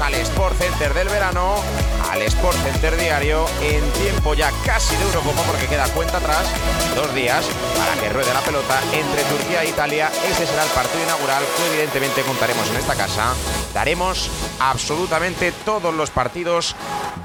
Al Sport Center del verano, al Sport Center diario, en tiempo ya casi de Eurocopa porque queda cuenta atrás, dos días para que ruede la pelota entre Turquía e Italia. Ese será el partido inaugural que evidentemente contaremos en esta casa. Daremos absolutamente todos los partidos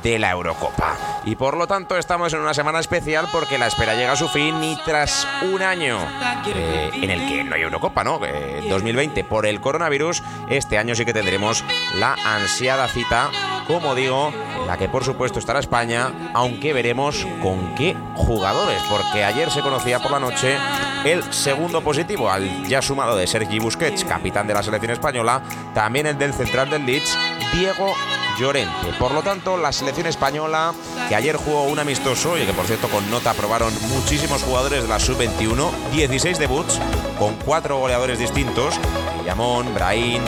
de la Eurocopa. Y por lo tanto estamos en una semana especial porque la espera llega a su fin y tras un año eh, en el que no hay Eurocopa, ¿no? 2020 eh, por el coronavirus, este año sí que tendremos la ansiada cita, como digo, la que por supuesto estará España, aunque veremos con qué jugadores, porque ayer se conocía por la noche el segundo positivo al ya sumado de Sergi Busquets, capitán de la selección española, también el del central del Leeds, Diego Llorente. Por lo tanto, la selección española, que ayer jugó un amistoso y que por cierto con nota aprobaron muchísimos jugadores de la sub-21, 16 debuts con cuatro goleadores distintos, Yamón, Brahim,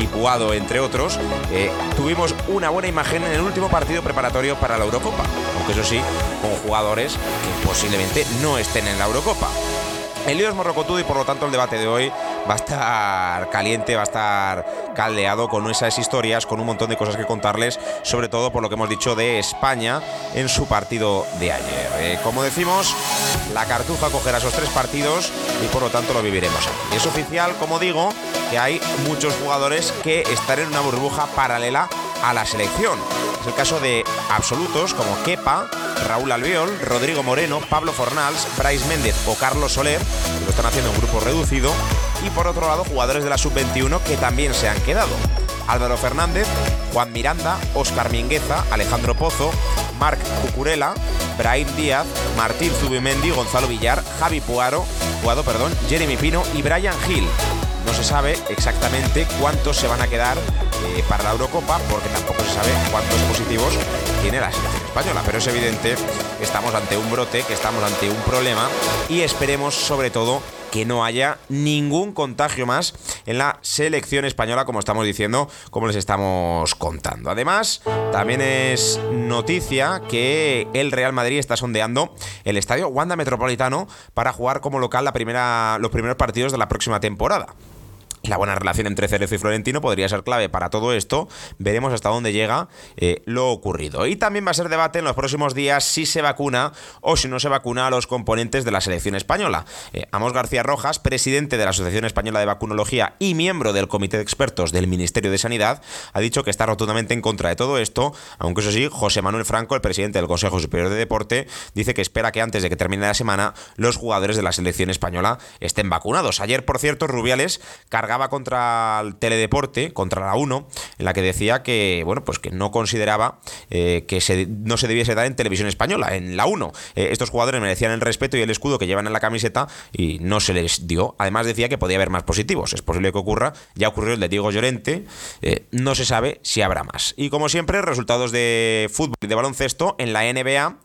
y Puado, entre otros, eh, tuvimos una buena imagen en el último partido preparatorio para la Eurocopa, aunque eso sí, con jugadores que posiblemente no estén en la Eurocopa. El lío es morrocotudo y por lo tanto el debate de hoy va a estar caliente, va a estar caldeado con esas historias, con un montón de cosas que contarles, sobre todo por lo que hemos dicho de España en su partido de ayer. Eh, como decimos, la Cartuja cogerá esos tres partidos y por lo tanto lo viviremos aquí. Es oficial, como digo, que hay muchos jugadores que están en una burbuja paralela a la selección. Es el caso de absolutos como Kepa, Raúl Albiol, Rodrigo Moreno, Pablo Fornals, Bryce Méndez o Carlos Soler, lo están haciendo en grupo reducido, y por otro lado jugadores de la sub-21 que también se han quedado. Álvaro Fernández, Juan Miranda, Óscar Mingueza, Alejandro Pozo, Marc Cucurella, Brahim Díaz, Martín Zubimendi, Gonzalo Villar, Javi Puaro, Puado, perdón, Jeremy Pino y Brian Hill. No se sabe exactamente cuántos se van a quedar eh, para la Eurocopa, porque tampoco se sabe cuántos positivos tiene la selección Pero es evidente que estamos ante un brote, que estamos ante un problema y esperemos sobre todo que no haya ningún contagio más en la selección española, como estamos diciendo, como les estamos contando. Además, también es noticia que el Real Madrid está sondeando el estadio Wanda Metropolitano para jugar como local la primera, los primeros partidos de la próxima temporada. La buena relación entre Cerezo y Florentino podría ser clave para todo esto. Veremos hasta dónde llega eh, lo ocurrido. Y también va a ser debate en los próximos días si se vacuna o si no se vacuna a los componentes de la selección española. Eh, Amos García Rojas, presidente de la Asociación Española de Vacunología y miembro del Comité de Expertos del Ministerio de Sanidad, ha dicho que está rotundamente en contra de todo esto, aunque eso sí, José Manuel Franco, el presidente del Consejo Superior de Deporte, dice que espera que antes de que termine la semana los jugadores de la selección española estén vacunados. Ayer, por cierto, Rubiales cargaba contra el teledeporte, contra la 1, en la que decía que, bueno, pues que no consideraba eh, que se, no se debiese dar en televisión española, en la 1. Eh, estos jugadores merecían el respeto y el escudo que llevan en la camiseta y no se les dio. Además decía que podía haber más positivos. Es posible que ocurra. Ya ocurrió el de Diego Llorente. Eh, no se sabe si habrá más. Y como siempre, resultados de fútbol y de baloncesto en la NBA.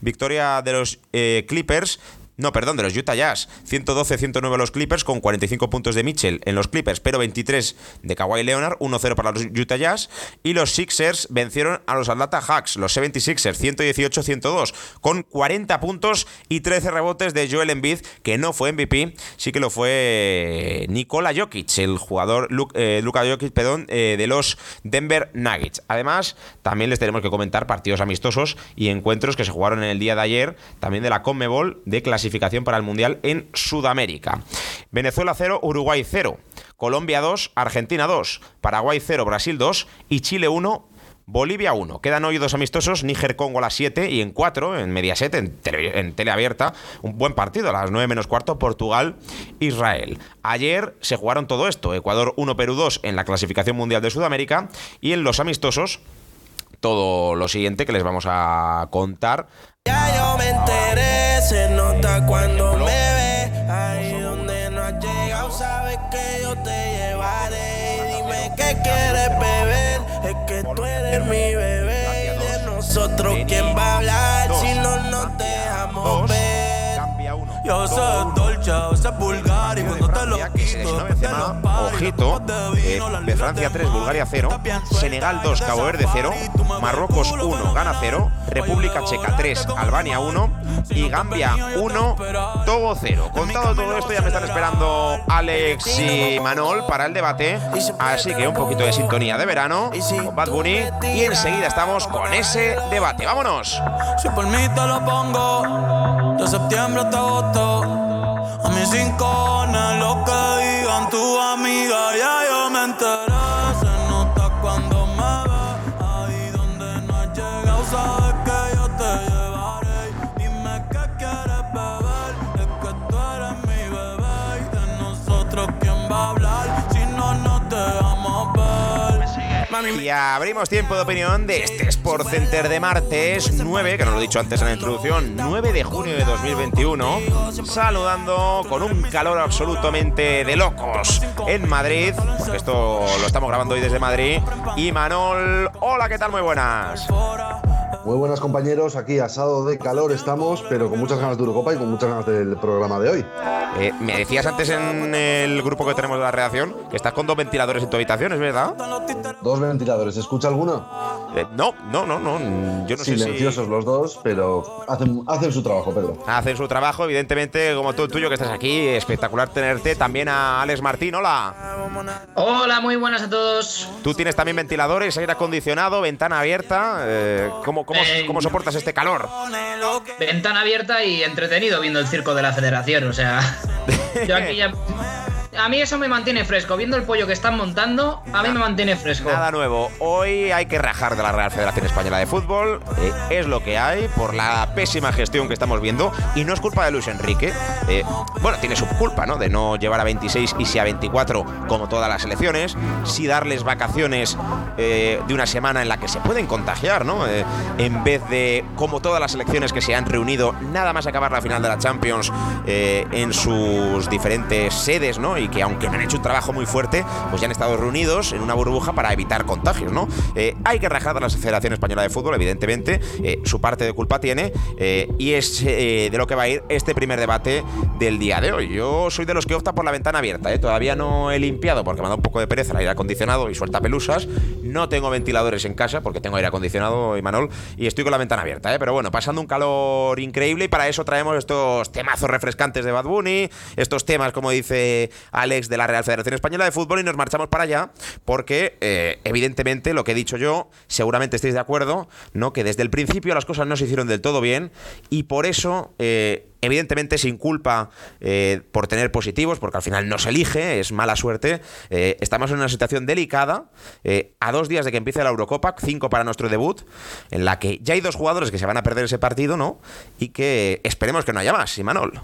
Victoria de los Clippers no, perdón, de los Utah Jazz. 112-109 los Clippers con 45 puntos de Mitchell en los Clippers, pero 23 de Kawhi Leonard, 1-0 para los Utah Jazz. Y los Sixers vencieron a los Atlanta Hawks, los 76ers, 118-102, con 40 puntos y 13 rebotes de Joel Embiid, que no fue MVP, sí que lo fue Nikola Jokic, el jugador eh, Luka Jokic, perdón, eh, de los Denver Nuggets. Además, también les tenemos que comentar partidos amistosos y encuentros que se jugaron en el día de ayer, también de la Conmebol de clasificación clasificación para el Mundial en Sudamérica. Venezuela 0, Uruguay 0, Colombia 2, Argentina 2, Paraguay 0, Brasil 2 y Chile 1, Bolivia 1. Quedan hoy dos amistosos, Níger-Congo a las 7 y en 4, en Mediaset, en, en teleabierta, un buen partido a las 9 menos cuarto, Portugal-Israel. Ayer se jugaron todo esto, Ecuador 1, Perú 2 en la clasificación mundial de Sudamérica y en los amistosos todo lo siguiente que les vamos a contar. Ya yo me enteré, se nota cuando me ve. Ahí donde no has llegado, sabes que yo te llevaré. Dime qué quieres beber, es que tú eres mi bebé. De nosotros, ¿quién va a hablar si no nos dejamos ver? Yo soy dolce, vulgar y cuando te lo quito, te lo paro. Ojito, eh, de Francia 3, Bulgaria 0, Senegal 2, Cabo Verde 0, Marruecos 1, Ghana 0, República Checa 3, Albania 1 y Gambia 1, Togo 0. Contado todo esto, ya me están esperando Alex y Manol para el debate, así que un poquito de sintonía de verano con Bad Bunny y enseguida estamos con ese debate. ¡Vámonos! Si por mí te lo pongo, de septiembre hasta agosto. A mis rincones, lo que digan tu amiga, ya yo me enteré. Y abrimos tiempo de opinión de este Sport Center de martes 9, que nos lo he dicho antes en la introducción, 9 de junio de 2021, saludando con un calor absolutamente de locos en Madrid, porque esto lo estamos grabando hoy desde Madrid. Y Manol, hola, ¿qué tal? Muy buenas. Muy buenas compañeros, aquí asado de calor estamos, pero con muchas ganas de Eurocopa y con muchas ganas del programa de hoy. Eh, me decías antes en el grupo que tenemos de la redacción que estás con dos ventiladores en tu habitación, ¿es verdad? Dos ventiladores, ¿se escucha alguno? Eh, no, no, no, no. Yo no Silenciosos sé si... los dos, pero hacen, hacen su trabajo, Pedro. Hacen su trabajo, evidentemente, como tú el tuyo que estás aquí. Espectacular tenerte. También a Alex Martín, hola. Hola, muy buenas a todos. Tú tienes también ventiladores, aire acondicionado, ventana abierta. Eh, ¿cómo, cómo, ¿Cómo soportas este calor? Ventana abierta y entretenido viendo el circo de la federación, o sea. Yo aquí ya. A mí eso me mantiene fresco. Viendo el pollo que están montando, a mí me mantiene fresco. Nada nuevo. Hoy hay que rajar de la Real Federación Española de Fútbol. Eh, es lo que hay por la pésima gestión que estamos viendo. Y no es culpa de Luis Enrique. Eh, bueno, tiene su culpa, ¿no? De no llevar a 26 y si a 24 como todas las selecciones. Sí darles vacaciones eh, de una semana en la que se pueden contagiar, ¿no? En vez de, como todas las selecciones que se han reunido, nada más acabar la final de la Champions en sus diferentes sedes, ¿no? Y que aunque no han hecho un trabajo muy fuerte, pues ya han estado reunidos en una burbuja para evitar contagios, ¿no? Eh, hay que rajar a la Federación Española de Fútbol, evidentemente, eh, su parte de culpa tiene, eh, y es de lo que va a ir este primer debate del día de hoy. Yo soy de los que opta por la ventana abierta, todavía no he limpiado porque me dado un poco de pereza el aire acondicionado y suelta pelusas. No tengo ventiladores en casa porque tengo aire acondicionado, Imanol, y estoy con la ventana abierta, ¿eh? pero bueno, pasando un calor increíble y para eso traemos estos temazos refrescantes de Bad Bunny, estos temas, como dice Alex, de la Real Federación Española de Fútbol y nos marchamos para allá porque, eh, evidentemente, lo que he dicho yo, seguramente estéis de acuerdo, ¿no? Que desde el principio las cosas no se hicieron del todo bien y por eso... eh, Evidentemente sin culpa eh, por tener positivos, porque al final no se elige, es mala suerte. Estamos en una situación delicada, a dos días de que empiece la Eurocopa, cinco para nuestro debut, en la que ya hay dos jugadores que se van a perder ese partido, ¿no? Y que esperemos que no haya más, Imanol.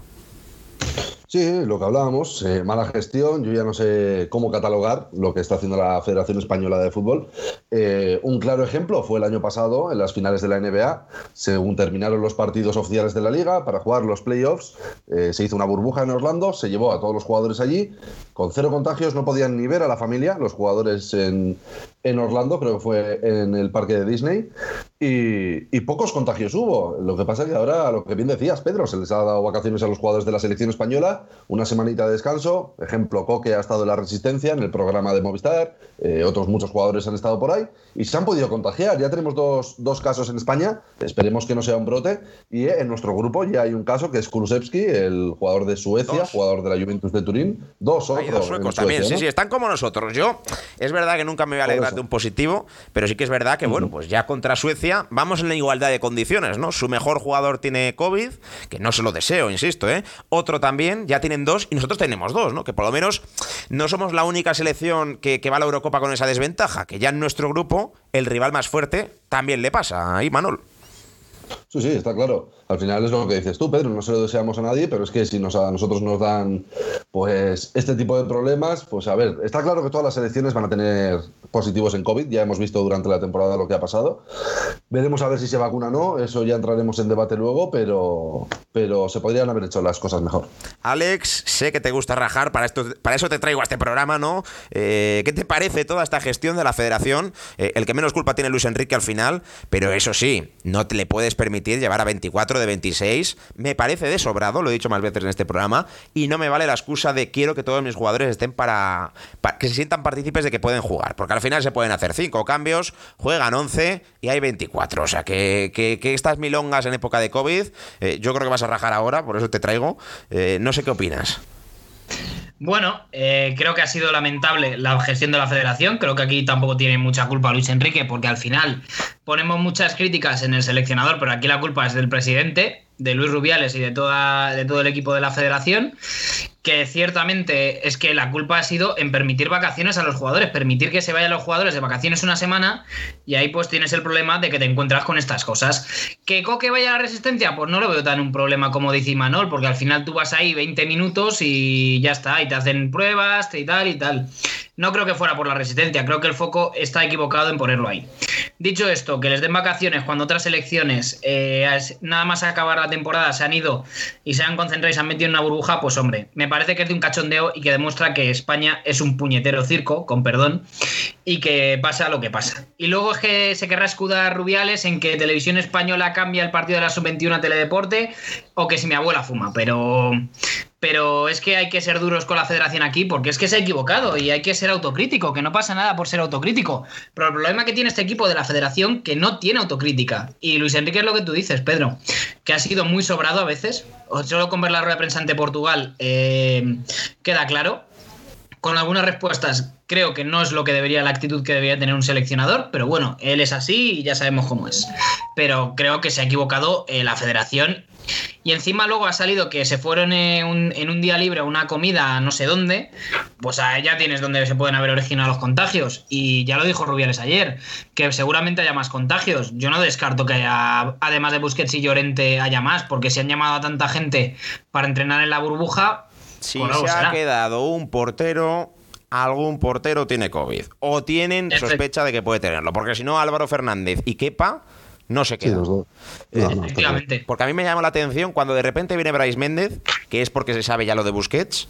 Sí, lo que hablábamos, eh, mala gestión, yo ya no sé cómo catalogar lo que está haciendo la Federación Española de Fútbol. Eh, un claro ejemplo fue el año pasado, en las finales de la NBA, según terminaron los partidos oficiales de la liga, para jugar los playoffs, eh, se hizo una burbuja en Orlando, se llevó a todos los jugadores allí, con cero contagios, no podían ni ver a la familia, los jugadores en, en Orlando, creo que fue en el parque de Disney, y, y, pocos contagios hubo. Lo que pasa es que ahora, lo que bien decías, Pedro, se les ha dado vacaciones a los jugadores de la selección española, una semanita de descanso. Ejemplo, Coque ha estado en la Resistencia, en el programa de Movistar, eh, otros muchos jugadores han estado por ahí y se han podido contagiar. Ya tenemos dos, dos casos en España, esperemos que no sea un brote, y eh, en nuestro grupo ya hay un caso que es Kulusevski, el jugador de Suecia, Dos. jugador de la Juventus de Turín. Dos, Hay otro dos suecos Suecia, también, sí, ¿no? sí, están como nosotros. Yo, es verdad que nunca me voy a alegrar de un positivo, pero sí que es verdad que, bueno, pues ya contra Suecia vamos en la igualdad de condiciones, ¿no? Su mejor jugador tiene COVID, que no se lo deseo, insisto, ¿eh? Otro también, ya tienen dos y nosotros tenemos dos, ¿no? Que por lo menos no somos la única selección que, que va a la Eurocopa con esa desventaja, que ya en nuestro grupo el rival más fuerte también le pasa. Ahí, Manol. Sí, sí, está claro. Al final es lo que dices tú, Pedro, no se lo deseamos a nadie, pero es que si nos, a nosotros nos dan pues este tipo de problemas, pues a ver, está claro que todas las selecciones van a tener positivos en COVID, ya hemos visto durante la temporada lo que ha pasado. Veremos a ver si se vacuna o no, eso ya entraremos en debate luego, pero, pero se podrían haber hecho las cosas mejor. Alex, sé que te gusta rajar, para, esto, para eso te traigo a este programa, ¿no? Eh, ¿Qué te parece toda esta gestión de la federación? Eh, el que menos culpa tiene Luis Enrique al final, pero eso sí, no te le puedes permitir llevar a 24 de 26. Me parece de sobrado, lo he dicho más veces en este programa, y no me vale la excusa de quiero que todos mis jugadores estén para, para que se sientan partícipes de que pueden jugar, porque al final se pueden hacer 5 cambios, juegan 11 y hay 24. O sea, que, que, que estas milongas en época de COVID, eh, yo creo que vas a rajar ahora, por eso te traigo. Eh, no sé qué opinas. Bueno, eh, creo que ha sido lamentable la gestión de la federación. Creo que aquí tampoco tiene mucha culpa Luis Enrique, porque al final ponemos muchas críticas en el seleccionador, pero aquí la culpa es del presidente, de Luis Rubiales y de, toda, de todo el equipo de la federación que ciertamente es que la culpa ha sido en permitir vacaciones a los jugadores, permitir que se vayan los jugadores de vacaciones una semana y ahí pues tienes el problema de que te encuentras con estas cosas. ¿Que Coque vaya la resistencia? Pues no lo veo tan un problema como dice Imanol, porque al final tú vas ahí 20 minutos y ya está, y te hacen pruebas y tal y tal. No creo que fuera por la resistencia, creo que el foco está equivocado en ponerlo ahí. Dicho esto, que les den vacaciones cuando otras selecciones, eh, nada más acabar la temporada, se han ido y se han concentrado y se han metido en una burbuja, pues hombre, me parece que es de un cachondeo y que demuestra que España es un puñetero circo, con perdón, y que pasa lo que pasa. Y luego es que se querrá escudar Rubiales en que Televisión Española cambia el partido de la sub-21 a Teledeporte o que si mi abuela fuma, pero pero es que hay que ser duros con la federación aquí porque es que se ha equivocado y hay que ser autocrítico, que no pasa nada por ser autocrítico. Pero el problema que tiene este equipo de la federación que no tiene autocrítica. Y Luis Enrique es lo que tú dices, Pedro, que ha sido muy sobrado a veces. Solo con ver la rueda de prensa ante Portugal eh, queda claro. Con algunas respuestas creo que no es lo que debería, la actitud que debería tener un seleccionador, pero bueno, él es así y ya sabemos cómo es. Pero creo que se ha equivocado eh, la federación y encima luego ha salido que se fueron en un, en un, día libre a una comida no sé dónde, pues ya tienes donde se pueden haber originado los contagios. Y ya lo dijo Rubiales ayer, que seguramente haya más contagios. Yo no descarto que haya, además de Busquets y Llorente, haya más, porque si han llamado a tanta gente para entrenar en la burbuja... Si pues se será. ha quedado un portero algún portero tiene COVID o tienen sospecha de que puede tenerlo, porque si no Álvaro Fernández y Kepa no se queda. Sí, no, no, porque a mí me llama la atención cuando de repente viene Bryce Méndez, que es porque se sabe ya lo de Busquets,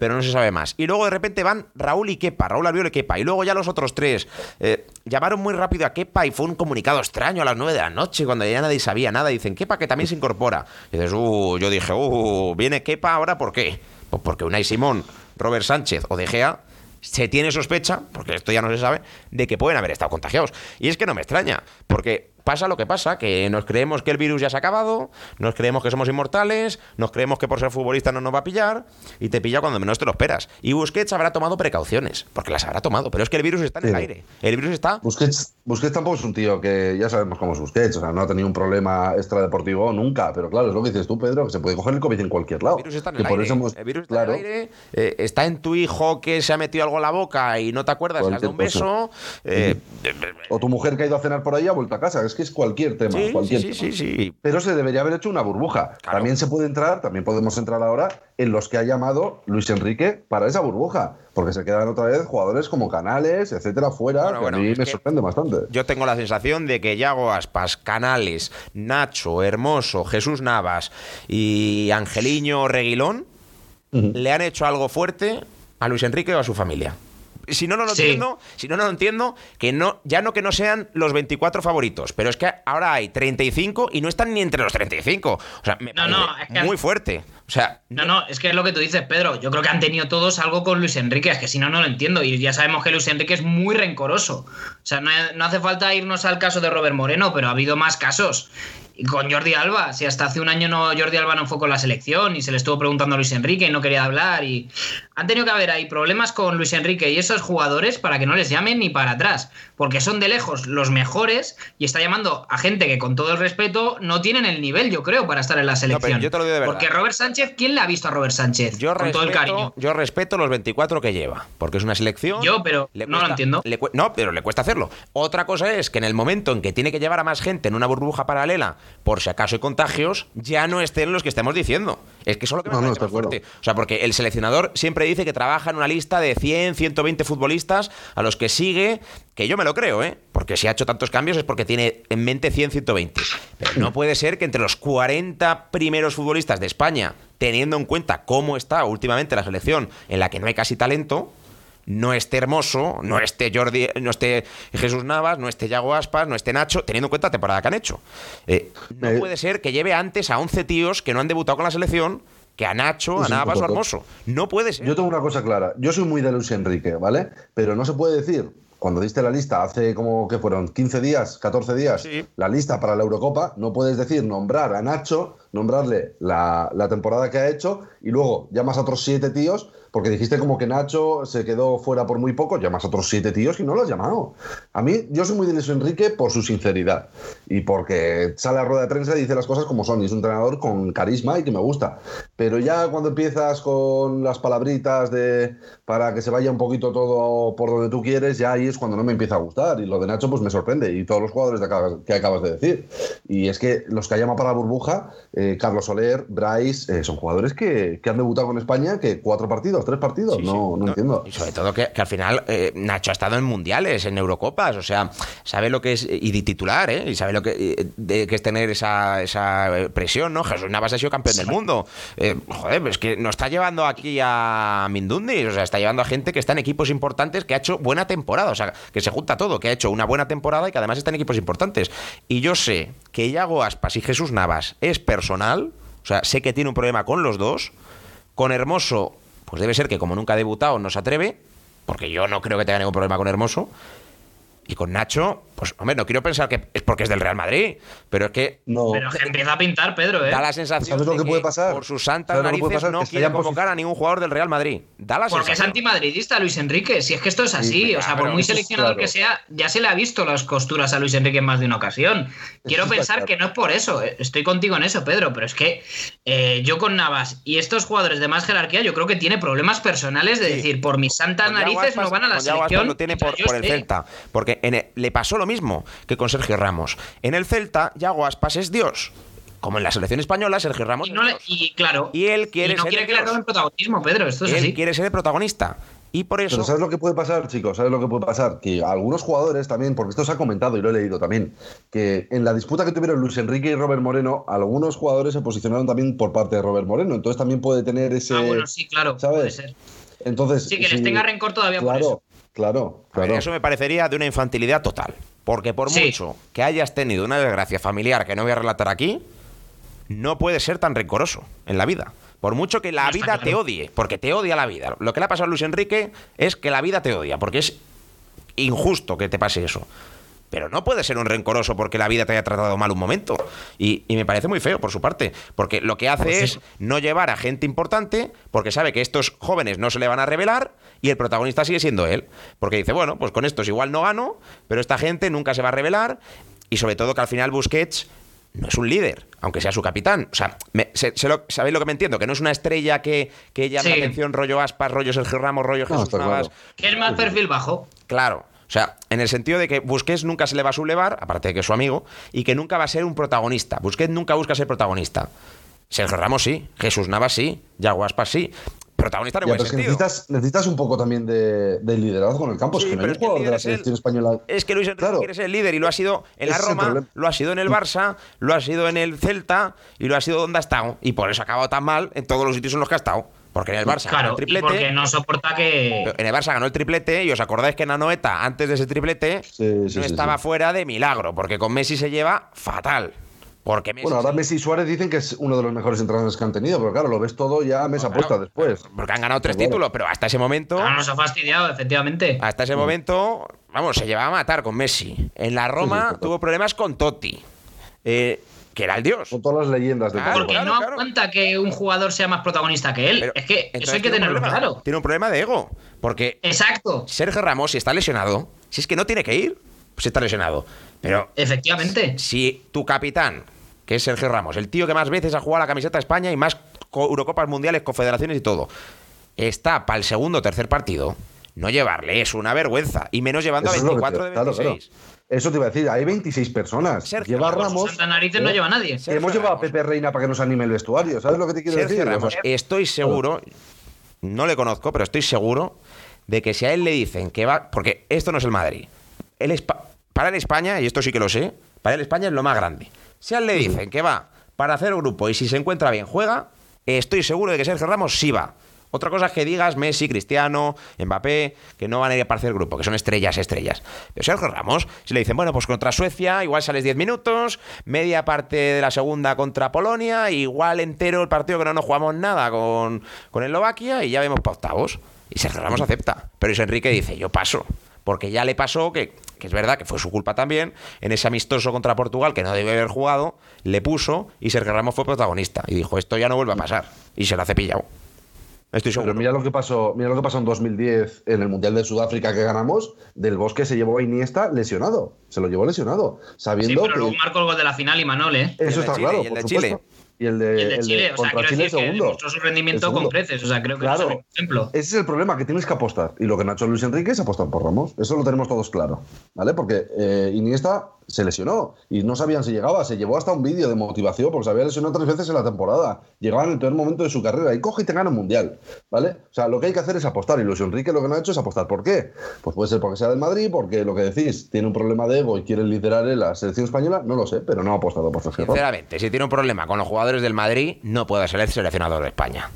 pero no se sabe más. Y luego de repente van Raúl y Kepa, Raúl Albiol y Kepa, y luego ya los otros tres. Eh, llamaron muy rápido a Kepa y fue un comunicado extraño a las 9 de la noche, cuando ya nadie sabía nada. Dicen, Kepa que también se incorpora. Y dices, uh, yo dije, uh, viene Kepa ahora, ¿por qué? Pues porque Unai Simón, Robert Sánchez o De Gea se tiene sospecha, porque esto ya no se sabe, de que pueden haber estado contagiados. Y es que no me extraña, porque pasa lo que pasa, que nos creemos que el virus ya se ha acabado, nos creemos que somos inmortales, nos creemos que por ser futbolista no nos va a pillar, y te pilla cuando menos te lo esperas. Y Busquets habrá tomado precauciones, porque las habrá tomado, pero es que el virus está en el aire. El virus está... Busquets, Busquets tampoco es un tío que ya sabemos cómo es Busquets, o sea, no ha tenido un problema extradeportivo nunca, pero claro, es lo que dices tú, Pedro, que se puede coger el COVID en cualquier lado. El virus está en el aire. Hemos... El virus está claro. en el aire, eh, está en tu hijo que se ha metido algo en la boca y no te acuerdas, le has dado un beso. Eh, o tu mujer que ha ido a cenar por ahí ha vuelto a casa, es que es cualquier tema. Sí, cualquier sí, tema. sí, sí, Pero se debería haber hecho una burbuja. Claro. También se puede entrar, también podemos entrar ahora en los que ha llamado Luis Enrique para esa burbuja. Porque se quedan otra vez jugadores como Canales, etcétera, fuera, Bueno, que bueno, a mí me sorprende bastante. Yo tengo la sensación de que Yago Aspas, Canales, Nacho, Hermoso, Jesús Navas y Angeliño Reguilón le han hecho algo fuerte a Luis Enrique o a su familia. Si no, no lo Sí. entiendo, si no, no lo entiendo, que no, ya no que no sean los 24 favoritos, pero es que ahora hay 35 y no están ni entre los 35. O sea, me no, es que- muy fuerte. O sea, No, no, es que es lo que tú dices, Pedro. Yo creo que han tenido todos algo con Luis Enrique, es que si no, no lo entiendo. Y ya sabemos que Luis Enrique es muy rencoroso. O sea, no, no hace falta irnos al caso de Robert Moreno, pero ha habido más casos. Y con Jordi Alba, si hasta hace un año no Jordi Alba no fue con la selección y se le estuvo preguntando a Luis Enrique y no quería hablar y han tenido que haber ahí problemas con Luis Enrique y esos jugadores para que no les llamen ni para atrás, porque son de lejos los mejores y está llamando a gente que con todo el respeto no tienen el nivel, yo creo, para estar en la selección. yo te lo digo de verdad. Porque Robert Sánchez, ¿quién le ha visto a Robert Sánchez? Yo con respeto, todo el cariño. Yo respeto los 24 que lleva, porque es una selección. Yo, pero le no lo entiendo. le no, pero le cuesta hacerlo. Otra cosa es que en el momento en que tiene que llevar a más gente en una burbuja paralela, por si acaso hay contagios, ya no estén los que estemos diciendo. Es que eso es lo que me No, no, fuerte. O sea, porque el seleccionador siempre dice que trabaja en una lista de 100, 120 futbolistas a los que sigue, que yo me lo creo, ¿eh? Porque si ha hecho tantos cambios es porque tiene en mente 100, 120. Pero no puede ser que entre los 40 primeros futbolistas de España, teniendo en cuenta cómo está últimamente la selección, en la que no hay casi talento, no esté Hermoso, no esté Jordi, no esté Jesús Navas, no esté Yago Aspas, no esté Nacho, teniendo en cuenta la temporada que han hecho. Eh, no Eh, puede ser que lleve antes a 11 tíos que no han debutado con la selección que a Nacho, a Navas o a por Hermoso. No puede ser. Yo tengo una cosa clara. Yo soy muy de Luis Enrique, ¿vale? Pero no se puede decir, cuando diste la lista hace como que fueron 15 días, 14 días, Sí. la lista para la Eurocopa, no puedes decir nombrar a Nacho, nombrarle la, la temporada que ha hecho y luego llamas a otros siete tíos, porque dijiste como que Nacho se quedó fuera por muy poco, llamas a otros siete tíos y no lo has llamado. A mí, yo soy muy de Luis Enrique por su sinceridad y porque sale a rueda de prensa y dice las cosas como son y es un entrenador con carisma y que me gusta. Pero ya cuando empiezas con las palabritas de para que se vaya un poquito todo por donde tú quieres, ya ahí es cuando no me empieza a gustar. Y lo de Nacho pues me sorprende y todos los jugadores que acabas de decir. Y es que los que ha llamado para la burbuja, eh, Carlos Soler, Bryce, eh, son jugadores que, que han debutado con España, que cuatro partidos, tres partidos, Sí, sí. no, no entiendo. Y sobre todo que, que al final eh, Nacho ha estado en mundiales, en Eurocopas, o sea, sabe lo que es, y de titular, ¿eh? Y sabe lo que, eh, de, que es tener esa, esa eh, presión, ¿no? Jesús Navas ha sido campeón del mundo. Eh, joder, es que no está llevando aquí a Mindundi, o sea, está llevando a gente que está en equipos importantes, que ha hecho buena temporada, o sea, que se junta todo, que ha hecho una buena temporada y que además está en equipos importantes. Y yo sé que Iago Aspas y Jesús Navas es personal, o sea, sé que tiene un problema con los dos. Con Hermoso, pues debe ser que como nunca ha debutado no se atreve, porque yo no creo que tenga ningún problema con Hermoso. Y con Nacho, pues hombre, no quiero pensar que es porque es del Real Madrid, pero es que No. Pero es que empieza a pintar, Pedro, ¿eh? da la sensación ¿Sabes lo de que puede pasar? por sus santas ¿Sabes lo que puede narices pasar? no Que quiere convocar a ningún jugador del Real Madrid. Da la Porque es antimadridista Luis Enrique, si es que esto es así, Sí, o sea, claro, por muy seleccionador claro. que sea, ya se le ha visto las costuras a Luis Enrique en más de una ocasión. Quiero pensar claro. que no es por eso, eh, estoy contigo en eso, Pedro, pero es que eh, yo con Navas y estos jugadores de más jerarquía, yo creo que tiene problemas personales de Sí. decir, por mis santas Con narices no van a la selección. lo tiene por, el. Celta. Porque en el- le pasó lo mismo que con Sergio Ramos. En el Celta, Yago Aspas es Dios. Como en la selección española, Sergio Ramos Y, es no le- Dios. y claro, Y él quiere y no ser quiere el que le roben protagonismo, Pedro, esto es Él así. quiere ser el protagonista. Y por eso. Pero ¿sabes lo que puede pasar, chicos? ¿Sabes lo que puede pasar? Que algunos jugadores también, porque esto se ha comentado y lo he leído también, que en la disputa que tuvieron Luis Enrique y Robert Moreno, algunos jugadores se posicionaron también por parte de Robert Moreno. Entonces también puede tener ese. Ah, bueno, sí, claro, ¿sabes? puede ser. Entonces, Sí, que les si- tenga rencor todavía por Claro, eso. Claro, A ver, claro. Eso me parecería de una infantilidad total. Porque por Sí. mucho que hayas tenido una desgracia familiar que no voy a relatar aquí, no puedes ser tan rencoroso en la vida. Por mucho que la No vida te claro. odie, porque te odia la vida. Lo que le ha pasado a Luis Enrique es que la vida te odia, porque es injusto que te pase eso. Pero no puede ser un rencoroso porque la vida te haya tratado mal un momento. Y, y me parece muy feo por su parte. Porque lo que hace Pues sí. es no llevar a gente importante porque sabe que estos jóvenes no se le van a revelar y el protagonista sigue siendo él. Porque dice, bueno, pues con estos igual no gano, pero esta gente nunca se va a revelar. Y sobre todo que al final Busquets no es un líder, aunque sea su capitán. O sea, me- se- se lo- ¿sabéis lo que me entiendo? Que no es una estrella que, que llama Sí. la atención rollo Aspas, rollo Sergio Ramos, rollo No, Jesús Navas. claro. Que es más perfil bajo. Claro. O sea, en el sentido de que Busquets nunca se le va a sublevar, aparte de que es su amigo, y que nunca va a ser un protagonista. Busquets nunca busca ser protagonista. Sergio Ramos sí, Jesús Navas sí, Yago Aspas sí. Protagonista Ya, buen es que necesitas, necesitas un poco también de, de liderazgo en el campo. Sí, es que no hay es jugador de la selección española. Es que Luis Enrique Claro. quiere ser el líder y lo ha sido en la Roma, lo ha sido en el Barça, lo ha sido en el Celta y lo ha sido donde ha estado. Y por eso ha acabado tan mal en todos los sitios en los que ha estado. Porque en el Barça ganó Claro, el y triplete. porque no soporta que. En el Barça ganó el triplete y os acordáis que Nanoeta, antes de ese triplete, Sí, sí, no sí, estaba sí. fuera de milagro, porque con Messi se lleva fatal. Porque Messi Bueno, ahora Messi y Suárez dicen que es uno de los mejores entrenadores que han tenido, pero claro, lo ves todo ya a mesa Claro, puesta después. Porque han ganado tres Pero bueno. títulos, pero hasta ese momento, Ah, nos ha fastidiado, efectivamente. hasta ese momento, vamos, se llevaba a matar con Messi. En la Sí, sí, Roma tuvo problemas con Totti. Eh, que era el dios. Con todas las leyendas del Claro, claro, no claro. aguanta que un jugador sea más protagonista que él. Pero, es que eso hay que tenerlo problema. claro. Tiene un problema de ego. Porque Exacto. Sergio Ramos, si está lesionado, si es que no tiene que ir, pues está lesionado. Pero Efectivamente. si tu capitán, que es Sergio Ramos, el tío que más veces ha jugado la camiseta de España y más co- Eurocopas Mundiales, Confederaciones y todo, está para el segundo o tercer partido, no llevarle es una vergüenza. Y menos llevando Eso a es lo que 24 te- de claro, claro. 26. Eso te iba a decir, hay 26 personas. Sergio lleva a Ramos, Ramos. Santa narices no ¿eh? lleva a nadie. Sergio Hemos llevado a. Pepe Reina para que nos anime el vestuario. ¿Sabes lo que te quiero Sergio decir? O Ramos, sea, estoy seguro, no le conozco, pero estoy seguro de que si a él le dicen que va, porque esto no es el Madrid, él es pa- para él España, y esto sí que lo sé, para él España es lo más grande. Si a él le dicen que va para hacer grupo y si se encuentra bien juega, estoy seguro de que Sergio Ramos sí va. Otra cosa es que digas Messi, Cristiano, Mbappé, que no van a ir para hacer grupo, que son estrellas, estrellas. Pero Sergio Ramos, si le dicen, bueno, pues contra Suecia, igual sales 10 minutos, media parte de la segunda contra Polonia, igual entero el partido que no nos jugamos nada con, con Eslovaquia y ya vemos para octavos. Y Sergio Ramos acepta. Pero Luis Enrique dice, yo paso. Porque ya le pasó que, que es verdad que fue su culpa también, en ese amistoso contra Portugal, que no debe haber jugado, le puso y Sergio Ramos fue protagonista. Y dijo, esto ya no vuelve a pasar. Y se lo hace pillado. Estoy seguro. Pero mira lo que pasó, mira lo que pasó en 2010 en el Mundial de Sudáfrica que ganamos, del Bosque se llevó a Iniesta lesionado, se lo llevó lesionado, Sí, sabiendo pero luego que marcó el gol de la final y Manol, ¿eh? Eso está Chile, claro, y el por de supuesto. Chile. Y el de, Y el de el de Chile, o sea, quiero Chile decir que segundo. demostró su rendimiento con creces. O sea, creo que no es Claro. el ejemplo. Ese es el problema, que tienes que apostar. Y lo que no ha hecho Luis Enrique es apostar por Ramos. Eso lo tenemos todos claro. ¿Vale? Porque eh, Iniesta se lesionó y no sabían si llegaba. Se llevó hasta un vídeo de motivación porque se había lesionado tres veces en la temporada. Llegaba en el peor momento de su carrera y coge y te gana un mundial. ¿Vale? O sea, lo que hay que hacer es apostar. Y Luis Enrique lo que no ha hecho es apostar. ¿Por qué? Pues puede ser porque sea del Madrid, porque lo que decís, tiene un problema de ego y quiere liderar él la selección española. No lo sé, pero no ha apostado por Sergio. Sinceramente, si tiene un problema con los jugadores del Madrid, no puede ser el seleccionador de España.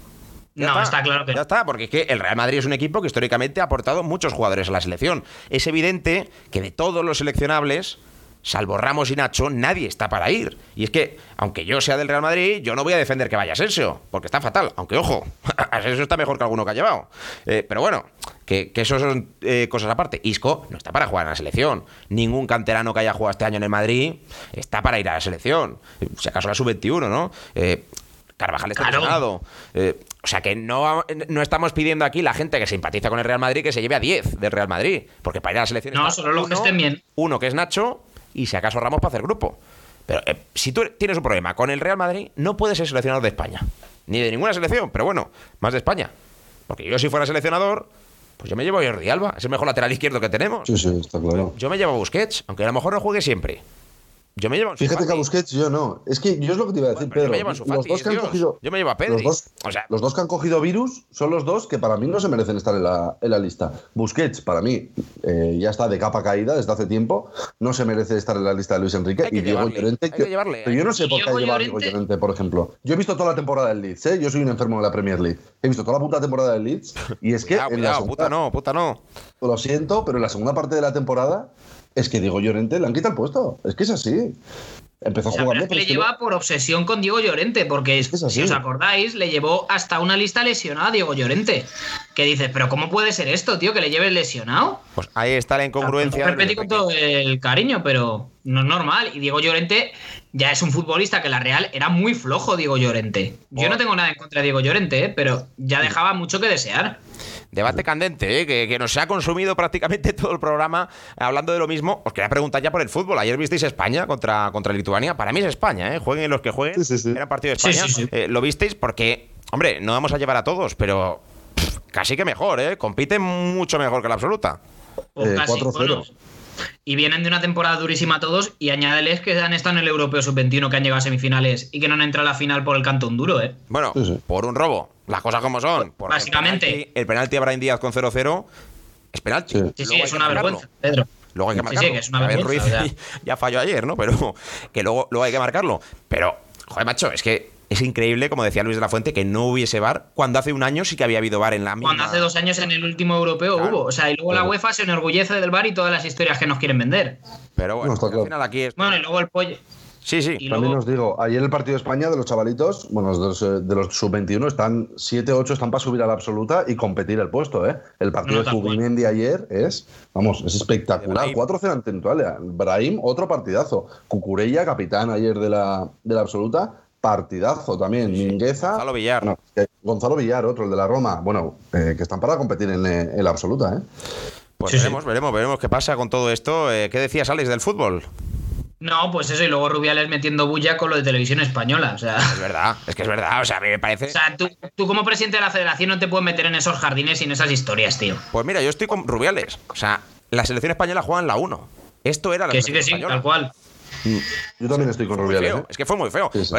Ya No, está claro que Ya no. está, porque es que el Real Madrid es un equipo que históricamente ha aportado muchos jugadores a la selección. Es evidente que de todos los seleccionables, salvo Ramos y Nacho, nadie está para ir. Y es que, aunque yo sea del Real Madrid, yo no voy a defender que vaya Asensio, porque está fatal. Aunque, ojo, Asensio está mejor que alguno que ha llevado. Eh, pero bueno, que, que eso son eh, cosas aparte. Isco no está para jugar en la selección. Ningún canterano que haya jugado este año en el Madrid está para ir a la selección. Si acaso la sub-21, ¿no? Eh, Carvajal está Claro. lesionado. Eh, o sea que no, no estamos pidiendo aquí la gente que simpatiza con el Real Madrid que se lleve a 10 del Real Madrid. Porque para ir a la selección No, solo los que estén bien. Uno que es Nacho y si acaso Ramos para hacer grupo. Pero eh, si tú tienes un problema con el Real Madrid, no puedes ser seleccionador de España. Ni de ninguna selección, pero bueno, más de España. Porque yo si fuera seleccionador, pues yo me llevo a Jordi Alba. Es el mejor lateral izquierdo que tenemos. Sí, sí, está claro. Yo me llevo a Busquets, aunque a lo mejor no juegue siempre. Yo me llevo a Ansu Fíjate que a. Busquets yo no. Es que yo es lo que te iba a decir, Bueno, pero yo Pedro. me llevo a Ansu los dos que han cogido. Yo me llevo a Pedri. Los dos, O sea- los dos que han cogido virus son los dos que para mí no se merecen estar en la, en la lista. Busquets, para mí, eh, ya está de capa caída desde hace tiempo. No se merece estar en la lista de Luis Enrique. Hay que y Diego llevarle, Llorente. hay que llevarle. Pero yo no sé por qué ha llevado a Diego Llorente- por ejemplo. Yo he visto toda la temporada del Leeds, ¿eh? Yo soy un enfermo de la Premier League. He visto toda la puta temporada del Leeds. Y es que Cuidado, en la segunda- puta no, puta no. lo siento, pero en la segunda parte de la temporada es que Diego Llorente le han quitado el puesto. Es que es así. Empezó O sea, jugando. es que le que lleva por obsesión con Diego Llorente, porque Es así. si os acordáis, le llevó hasta una lista lesionada a Diego Llorente. Que dices, pero ¿cómo puede ser esto, tío? Que le lleves lesionado. Pues ahí está la incongruencia. Luis Repetí con todo el cariño, pero no es normal. Y Diego Llorente ya es un futbolista que la Real era muy flojo, Diego Llorente. Yo Oh. no tengo nada en contra de Diego Llorente, ¿eh? pero ya dejaba mucho que desear. Debate candente, ¿eh? que, que nos ha consumido prácticamente todo el programa hablando de lo mismo. Os quería preguntar ya por el fútbol. Ayer visteis España contra, contra Lituania. Para mí es España, ¿eh? jueguen los que jueguen. Sí, sí, sí. Era partido de España. sí, sí. Eh, lo visteis porque, hombre, no vamos a llevar a todos, pero pff, casi que mejor, ¿eh? compiten mucho mejor que la absoluta. Pues Eh, casi, 4-0. Y vienen de una temporada durísima todos. Y añádeles que han estado en el Europeo Sub-21, que han llegado a semifinales y que no han entrado a la final por el cantón duro, ¿eh? Bueno, Sí, sí. por un robo. Las cosas como son. Básicamente. El penalti, el penalti a Brahim Díaz con 0-0 es penalti. Sí. Sí, sí, es una marcarlo. vergüenza, Pedro. Luego hay que Sí, sí, marcarlo. que es una vergüenza, Ruiz o sea. ya falló ayer, ¿no? Pero que luego, luego hay que marcarlo. Pero, joder, macho, es que es increíble, como decía Luis de la Fuente, que no hubiese VAR cuando hace un año sí que había habido VAR en la misma. Cuando hace dos años en el último europeo Claro. hubo. O sea, y luego la. UEFA se enorgullece del bar y todas las historias que nos quieren vender. Pero bueno, No, al final aquí es. Bueno, y luego el pollo. Sí, sí. Y También luego- os digo, ayer el partido de España de los chavalitos, bueno, de los, eh, de los sub-21 están 7-8 están para subir a la absoluta y competir el puesto, ¿eh? El partido No, de. Zubimendi ayer es, vamos, es espectacular. Brahim. 4-0 ante. Brahim, otro partidazo. Cucurella, capitán ayer de la, de la absoluta, partidazo también. Mingueza. Gonzalo Villar. Eh, Gonzalo Villar, otro, el de la Roma. Bueno, eh, que están para competir en, eh, en la absoluta, ¿eh? Pues Sí, sí. veremos, veremos, veremos qué pasa con todo esto. Eh, ¿Qué decías, Alex, del fútbol? No, pues eso, y luego Rubiales metiendo bulla con lo de televisión española. O sea, Es verdad, es que es verdad. O sea, a mí me parece. o sea tú, tú como presidente de la federación no te puedes meter en esos jardines y en esas historias, tío. Pues mira, yo estoy con Rubiales. O sea, la selección española juega en la 1. Esto era la Que sí, que selección sí, española. tal cual. Yo también estoy con Rubiales. ¿eh? Es que fue muy feo. Sí, sí.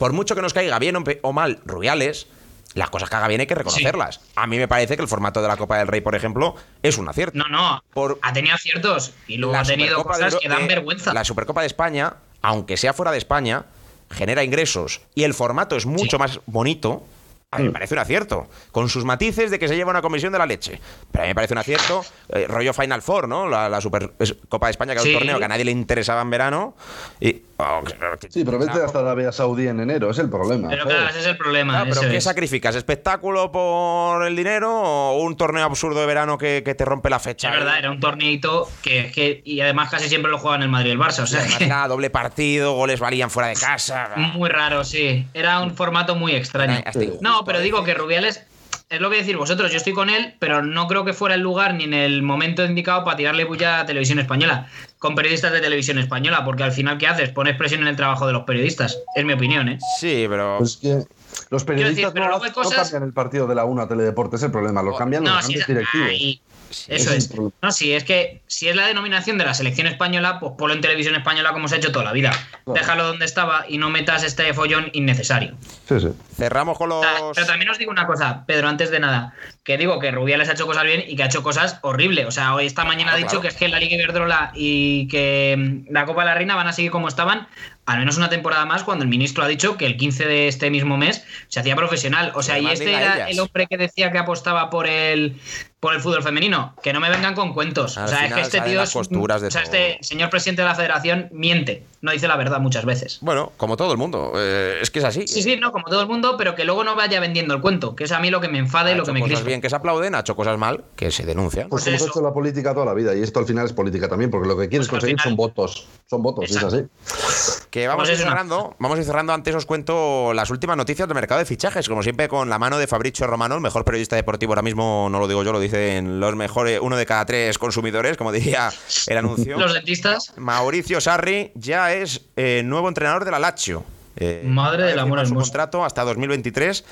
Por mucho que nos caiga bien o mal Rubiales, las cosas que haga bien hay que reconocerlas. A mí me parece que el formato de la Copa del Rey, por ejemplo, es un acierto. No, no. Por- Ha tenido aciertos y luego ha tenido de cosas Euro- que dan eh, vergüenza. La Supercopa de España, aunque sea fuera de España, genera ingresos y el formato es mucho más bonito. A mí me parece un acierto, con sus matices de que se lleva una comisión de la leche. Pero a mí me parece un acierto, eh, rollo Final Four, ¿no? La, la Supercopa de España, que es Sí. un torneo que a nadie le interesaba en verano. Y, oh, que- Sí, pero vete hasta Arabia Saudí en enero, es el problema. Pero claro, ese es el problema. Pero ¿qué es. sacrificas? ¿Espectáculo por el dinero o un torneo absurdo de verano que, que te rompe la fecha? Es verdad, era un torneito que, que- y además casi siempre lo juegan el Madrid y el Barça, o sea, que- era doble partido, goles valían fuera de casa. muy raro, sí. Era un formato muy extraño. Era injusto, No, pero digo que Rubiales es lo que decir vosotros, yo estoy con él, pero no creo que fuera el lugar ni en el momento indicado para tirarle bulla a televisión española, con periodistas de televisión española, porque al final ¿qué haces? Pones presión en el trabajo de los periodistas, es mi opinión, ¿eh? Sí, pero. Pues que los periodistas decir, no, luego hay no cosas- cambian el partido de la 1 a Teledeporte, es el problema. Lo cambian los No, sí, grandes directivos. ahí- Sí, eso es. es el problema. No, sí, es que si es la denominación de la selección española, pues ponlo en televisión española como se ha hecho toda la vida. Déjalo donde estaba y no metas este follón innecesario. Sí, sí. cerramos con los. Pero también os digo una cosa, Pedro, antes de nada, que digo que Rubiales ha hecho cosas bien y que ha hecho cosas horribles. O sea, hoy esta mañana Claro, ha dicho claro. que es que la Liga Iberdrola y que la Copa de la Reina van a seguir como estaban, al menos una temporada más, cuando el ministro ha dicho que el 15 de este mismo mes se hacía profesional. O sea, y este era ellas. el hombre que decía que apostaba por el por el fútbol femenino. Que no me vengan con cuentos. Al o sea, es que este tío es un- costuras de O sea, todo. este señor presidente de la federación miente, no dice la verdad muchas veces. Bueno, como todo el mundo. eh, es que es así. Sí, sí, no, como todo el mundo, pero que luego no vaya vendiendo el cuento, que es a mí lo que me enfada y lo que me crispa. bien que se aplauden, ha hecho cosas mal que se denuncian. Pues Pues ha hecho la política toda la vida, y esto al final es política también, porque lo que quieres Pues conseguir final- son votos. Son votos, y es Exacto. así. Que vamos a ir cerrando. Vamos a ir cerrando. Antes os cuento las últimas noticias del mercado de fichajes. Como siempre, con la mano de Fabricio Romano, el mejor periodista deportivo ahora mismo, no lo digo yo, lo dicen los mejores, uno de cada tres consumidores, como diría el anuncio. Los dentistas, Mauricio Sarri ya es eh, nuevo entrenador de la Lazio. Eh, Madre del amor firmar su hermoso. contrato hasta 2023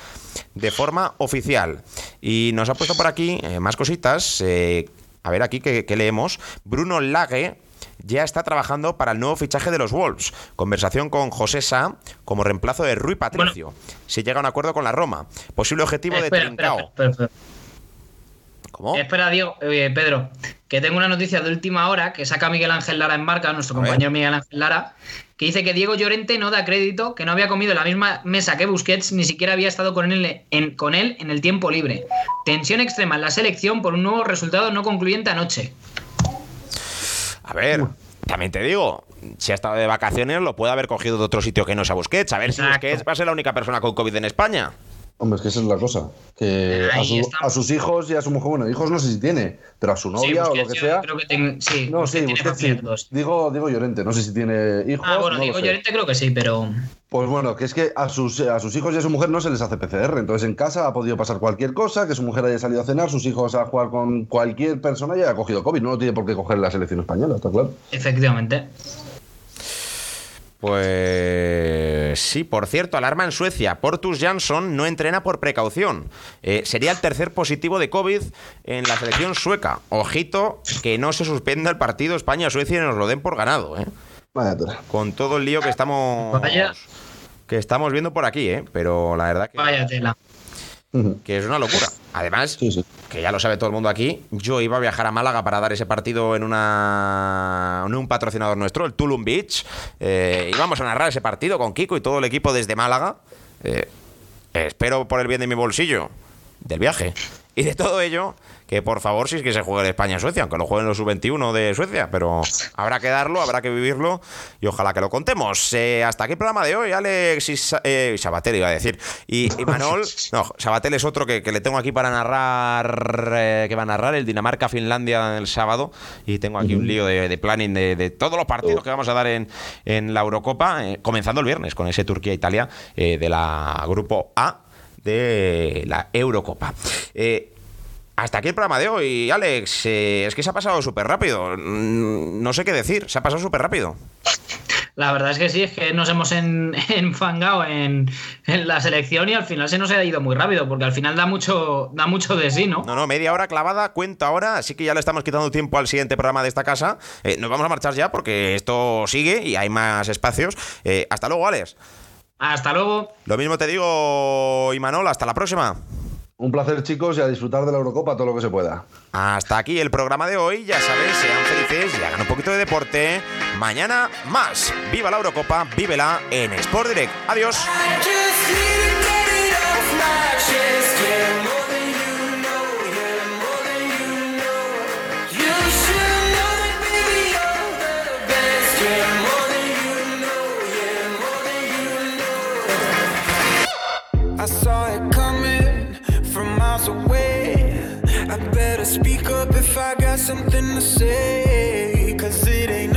de forma oficial. Y nos ha puesto por aquí eh, más cositas. a ver aquí qué leemos. Bruno Lage ya está trabajando para el nuevo fichaje de los Wolves. Conversación con José Sá como reemplazo de Rui Patricio. Si llega a un acuerdo con la Roma. Posible objetivo de espera, Trincao. espera, espera, ¿Cómo? espera, Diego, eh, Pedro, que tengo una noticia de última hora que saca Miguel Ángel Lara en marca, nuestro A ver. compañero Miguel Ángel Lara, que dice que Diego Llorente no da crédito, que no había comido en la misma mesa que Busquets, ni siquiera había estado con él en, con él en el tiempo libre. Tensión extrema en la selección por un nuevo resultado no concluyente anoche. A ver, también te digo, si ha estado de vacaciones, lo puede haber cogido de otro sitio que no sea Busquets. A ver si. Busquets va a ser la única persona con COVID en España. Hombre, es que esa es la cosa. Que a, su- sus hijos y a su mujer, bueno, hijos no sé si tiene, pero a su novia o lo que yo sea. Creo que ten- sí, No, Busquets sí, tiene Busquets sí. Digo, digo Llorente, no sé si tiene hijos. Ah, bueno, no sé. Llorente creo que sí, pero. Pues bueno, que es que a sus, a sus hijos y a su mujer no se les hace PCR. Entonces en casa ha podido pasar cualquier cosa, que su mujer haya salido a cenar, sus hijos a jugar con cualquier persona y haya cogido COVID. No lo tiene por qué coger la selección española, está claro. Efectivamente. Pues sí, por cierto, alarma en Suecia. Portus Jansson no entrena por precaución. Eh, sería el tercer positivo de COVID en la selección sueca. Ojito que no se suspenda el partido España-Suecia y nos lo den por ganado, ¿eh? Vaya tela. Con todo el lío que estamos Vaya. que estamos viendo por aquí, ¿eh? Pero la verdad que, Vaya tela. Que es una locura. Además, Sí, sí. que ya lo sabe todo el mundo aquí, yo iba a viajar a Málaga para dar ese partido en una en un patrocinador nuestro, el Tulum Beach. Eh, íbamos a narrar ese partido con Kiko y todo el equipo desde Málaga. Eh, espero por el bien de mi bolsillo, del viaje. Y de todo ello, que por favor, si es que se juegue en España-Suecia, aunque lo jueguen los sub-21 de Suecia, pero habrá que darlo, habrá que vivirlo y ojalá que lo contemos. Eh, hasta aquí el programa de hoy, Alex y eh, Sabatel iba a decir. Y, Manol, no, Sabatel es otro que, le tengo aquí para narrar, eh, que va a narrar el Dinamarca-Finlandia el sábado. Y tengo aquí un lío de, planning de, todos los partidos que vamos a dar en, en la Eurocopa, comenzando el viernes con ese Turquía-Italia de la Grupo A de la Eurocopa. Eh, hasta aquí el programa de hoy, Alex. Eh, es que se ha pasado súper rápido. Mm, no sé qué decir, se ha pasado súper rápido. La verdad es que sí, es que nos hemos enfangado en, la selección y al final se nos ha ido muy rápido, porque al final da mucho, da mucho de sí, ¿no? No, no, media hora clavada, cuenta ahora, así que ya le estamos quitando tiempo al siguiente programa de esta casa. Eh, nos vamos a marchar ya porque esto sigue y hay más espacios. hasta luego, Alex. Hasta luego. Lo mismo te digo, Imanol, hasta la próxima. Un placer, chicos, y a disfrutar de la Eurocopa todo lo que se pueda. Hasta aquí el programa de hoy. Ya sabes, sean felices y hagan un poquito de deporte. Mañana más. Viva la Eurocopa, vívela en Sport Direct. Adiós. Speak up if I got something to say. Cause it ain't